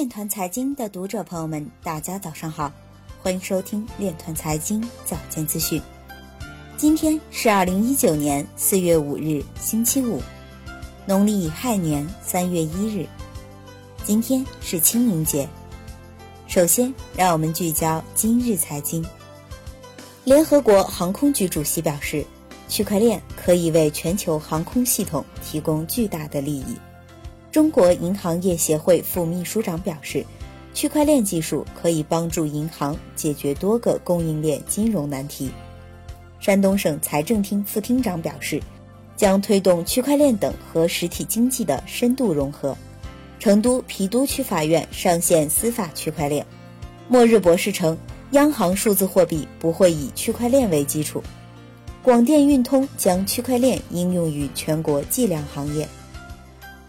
链团财经的读者朋友们，大家早上好，欢迎收听链团财经早间资讯。今天是二零一九年四月五日，星期五，农历亥年三月一日。今天是清明节。首先，让我们聚焦今日财经。联合国航空局主席表示，区块链可以为全球航空系统提供巨大的利益。中国银行业协会副秘书长表示，区块链技术可以帮助银行解决多个供应链金融难题。山东省财政厅副厅长表示，将推动区块链等和实体经济的深度融合。成都郫都区法院上线司法区块链。末日博士称，央行数字货币不会以区块链为基础。广电运通将区块链应用于全国计量行业。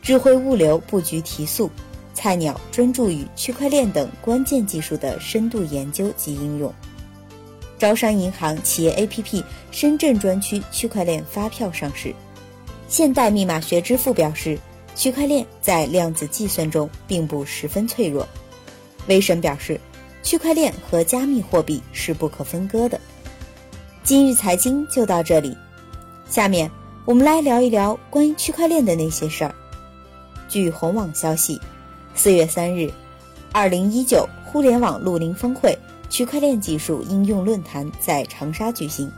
智慧物流布局提速，菜鸟专注于区块链等关键技术的深度研究及应用。招商银行企业 APP 深圳专区区块链发票上市。现代密码学之父表示，区块链在量子计算中并不十分脆弱。威神表示，区块链和加密货币是不可分割的。今日财经就到这里，下面我们来聊一聊关于区块链的那些事儿。据红网消息，四月三日，二零一九互联网绿林峰会区块链技术应用论坛在长沙举行。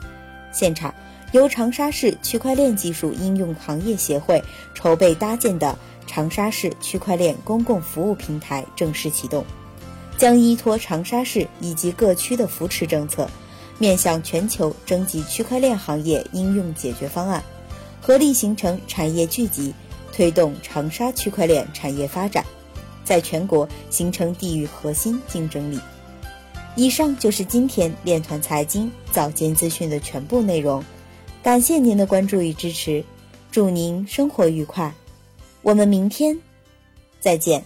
现场由长沙市区块链技术应用行业协会筹备搭建的长沙市区块链公共服务平台正式启动，将依托长沙市以及各区的扶持政策，面向全球征集区块链行业应用解决方案，合力形成产业聚集。推动长沙区块链产业发展，在全国形成地域核心竞争力。以上就是今天链团财经早间资讯的全部内容，感谢您的关注与支持，祝您生活愉快，我们明天再见。